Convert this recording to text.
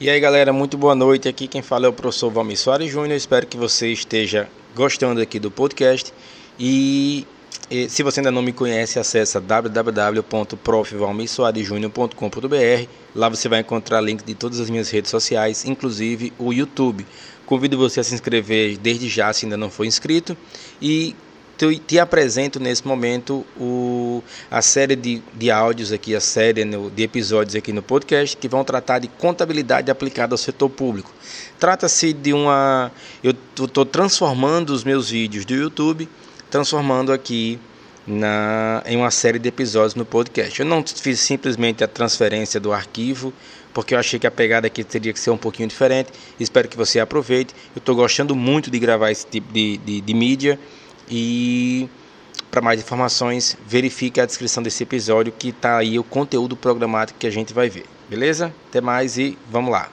E aí galera, muito boa noite. Aqui quem fala é o professor Valmir Soares Júnior. Espero que você esteja gostando aqui do podcast. E, e se você ainda não me conhece, acessa www.profvalmirsoaresjunior.com.br. Lá você vai encontrar link de todas as minhas redes sociais, inclusive o YouTube. Convido você a se inscrever desde já se ainda não for inscrito. E te, te apresento nesse momento o, a série de, de áudios aqui, a série no, de episódios aqui no podcast que vão tratar de contabilidade aplicada ao setor público. Trata-se de uma. Eu estou transformando os meus vídeos do YouTube, transformando aqui na, em uma série de episódios no podcast. Eu não fiz simplesmente a transferência do arquivo, porque eu achei que a pegada aqui teria que ser um pouquinho diferente. Espero que você aproveite. Eu estou gostando muito de gravar esse tipo de, de, de mídia e para mais informações, verifique a descrição desse episódio que está aí o conteúdo programático que a gente vai ver. Beleza? Até mais e vamos lá.